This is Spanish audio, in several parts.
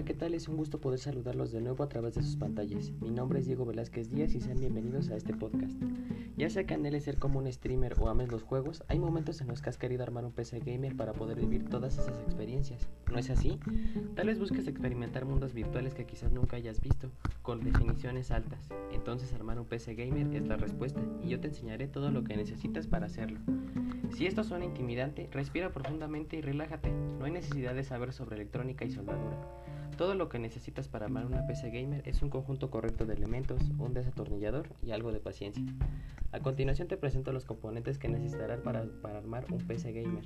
Hola, ¿qué tal? Es un gusto poder saludarlos de nuevo a través de sus pantallas. Mi nombre es Diego Velázquez Díaz y sean bienvenidos a este podcast. Ya sea que anheles ser como un streamer o ames los juegos, hay momentos en los que has querido armar un PC gamer para poder vivir todas esas experiencias. ¿No es así? Tal vez busques experimentar mundos virtuales que quizás nunca hayas visto, con definiciones altas. Entonces armar un PC gamer es la respuesta y yo te enseñaré todo lo que necesitas para hacerlo. Si esto suena intimidante, respira profundamente y relájate. No hay necesidad de saber sobre electrónica y soldadura. Todo lo que necesitas para armar una PC gamer es un conjunto correcto de elementos, un desatornillador y algo de paciencia. A continuación te presento los componentes que necesitarás para, para, armar un PC gamer,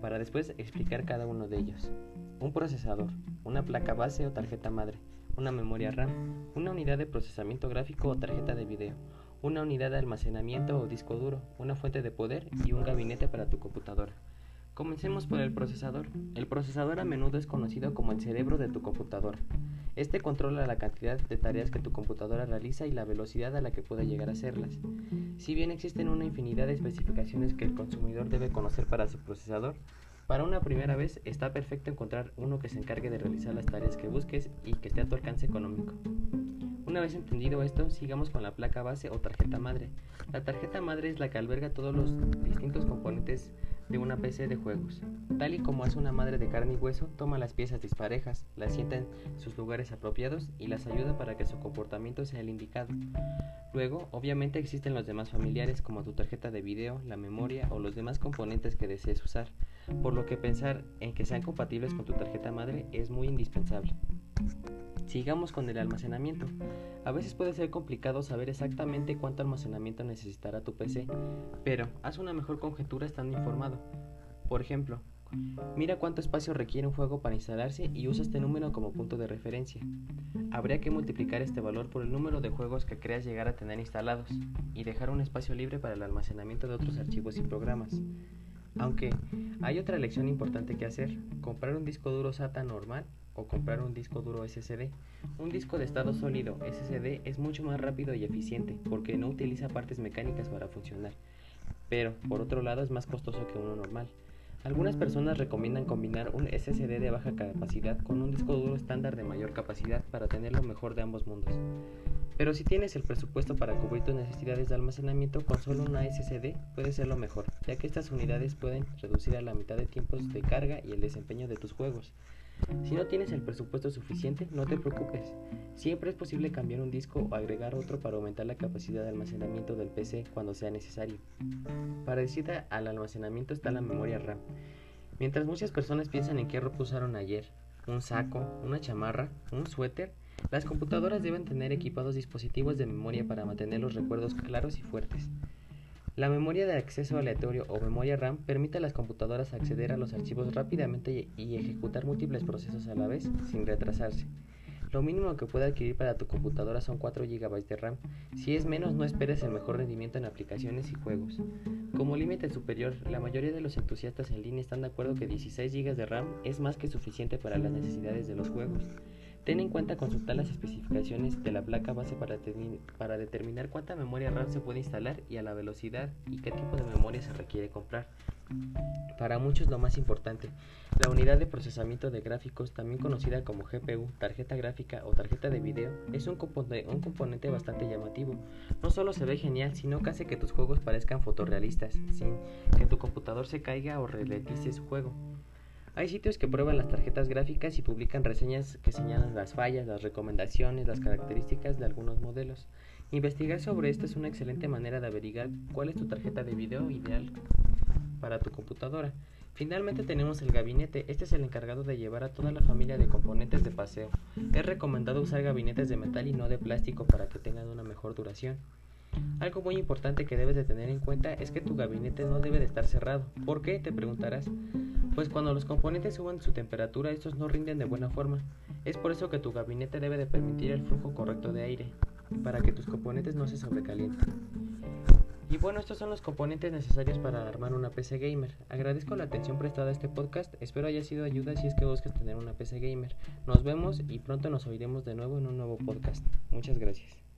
para después explicar cada uno de ellos. Un procesador, una placa base o tarjeta madre, una memoria RAM, una unidad de procesamiento gráfico o tarjeta de video, una unidad de almacenamiento o disco duro, una fuente de poder y un gabinete para tu computadora. Comencemos por el procesador. El procesador a menudo es conocido como el cerebro de tu computadora. Este controla la cantidad de tareas que tu computadora realiza y la velocidad a la que puede llegar a hacerlas. Si bien existen una infinidad de especificaciones que el consumidor debe conocer para su procesador, para una primera vez está perfecto encontrar uno que se encargue de realizar las tareas que busques y que esté a tu alcance económico. Una vez entendido esto, sigamos con la placa base o tarjeta madre. La tarjeta madre es la que alberga todos los distintos componentes de una PC de juegos. Tal y como hace una madre de carne y hueso, toma las piezas disparejas, las sienta en sus lugares apropiados y las ayuda para que su comportamiento sea el indicado. Luego, obviamente existen los demás familiares como tu tarjeta de video, la memoria o los demás componentes que desees usar, por lo que pensar en que sean compatibles con tu tarjeta madre es muy indispensable. Sigamos con el almacenamiento. A veces puede ser complicado saber exactamente cuánto almacenamiento necesitará tu PC, pero haz una mejor conjetura estando informado. Por ejemplo, mira cuánto espacio requiere un juego para instalarse y usa este número como punto de referencia. Habría que multiplicar este valor por el número de juegos que creas llegar a tener instalados y dejar un espacio libre para el almacenamiento de otros archivos y programas. Aunque hay otra lección importante que hacer, comprar un disco duro SATA normal o comprar un disco duro SSD. Un disco de estado sólido SSD es mucho más rápido y eficiente porque no utiliza partes mecánicas para funcionar, pero por otro lado es más costoso que uno normal. Algunas personas recomiendan combinar un SSD de baja capacidad con un disco duro estándar de mayor capacidad para tener lo mejor de ambos mundos. Pero si tienes el presupuesto para cubrir tus necesidades de almacenamiento con solo una SSD puede ser lo mejor, ya que estas unidades pueden reducir a la mitad de tiempos de carga y el desempeño de tus juegos. Si no tienes el presupuesto suficiente, no te preocupes. Siempre es posible cambiar un disco o agregar otro para aumentar la capacidad de almacenamiento del PC cuando sea necesario. Parecida al almacenamiento está la memoria RAM. Mientras muchas personas piensan en qué ropa usaron ayer, un saco, una chamarra, un suéter, las computadoras deben tener equipados dispositivos de memoria para mantener los recuerdos claros y fuertes. La memoria de acceso aleatorio o memoria RAM permite a las computadoras acceder a los archivos rápidamente y ejecutar múltiples procesos a la vez sin retrasarse. Lo mínimo que puede adquirir para tu computadora son 4 GB de RAM. Si es menos, no esperes el mejor rendimiento en aplicaciones y juegos. Como límite superior, la mayoría de los entusiastas en línea están de acuerdo que 16 GB de RAM es más que suficiente para las necesidades de los juegos. Ten en cuenta consultar las especificaciones de la placa base para, determinar cuánta memoria RAM se puede instalar y a la velocidad y qué tipo de memoria se requiere comprar. Para muchos lo más importante, la unidad de procesamiento de gráficos, también conocida como GPU, tarjeta gráfica o tarjeta de video, es un, un componente bastante llamativo. No solo se ve genial, sino que hace que tus juegos parezcan fotorrealistas, sin que tu computador se caiga o ralentice su juego. Hay sitios que prueban las tarjetas gráficas y publican reseñas que señalan las fallas, las recomendaciones, las características de algunos modelos. Investigar sobre esto es una excelente manera de averiguar cuál es tu tarjeta de video ideal para tu computadora. Finalmente tenemos el gabinete, este es el encargado de llevar a toda la familia de componentes de paseo. Es recomendado usar gabinetes de metal y no de plástico para que tengan una mejor duración. Algo muy importante que debes de tener en cuenta es que tu gabinete no debe de estar cerrado. ¿Por qué? Te preguntarás. Pues cuando los componentes suban su temperatura, estos no rinden de buena forma. Es por eso que tu gabinete debe de permitir el flujo correcto de aire, para que tus componentes no se sobrecalienten. Y bueno, estos son los componentes necesarios para armar una PC gamer. Agradezco la atención prestada a este podcast, espero haya sido ayuda si es que buscas tener una PC gamer. Nos vemos y pronto nos oiremos de nuevo en un nuevo podcast. Muchas gracias.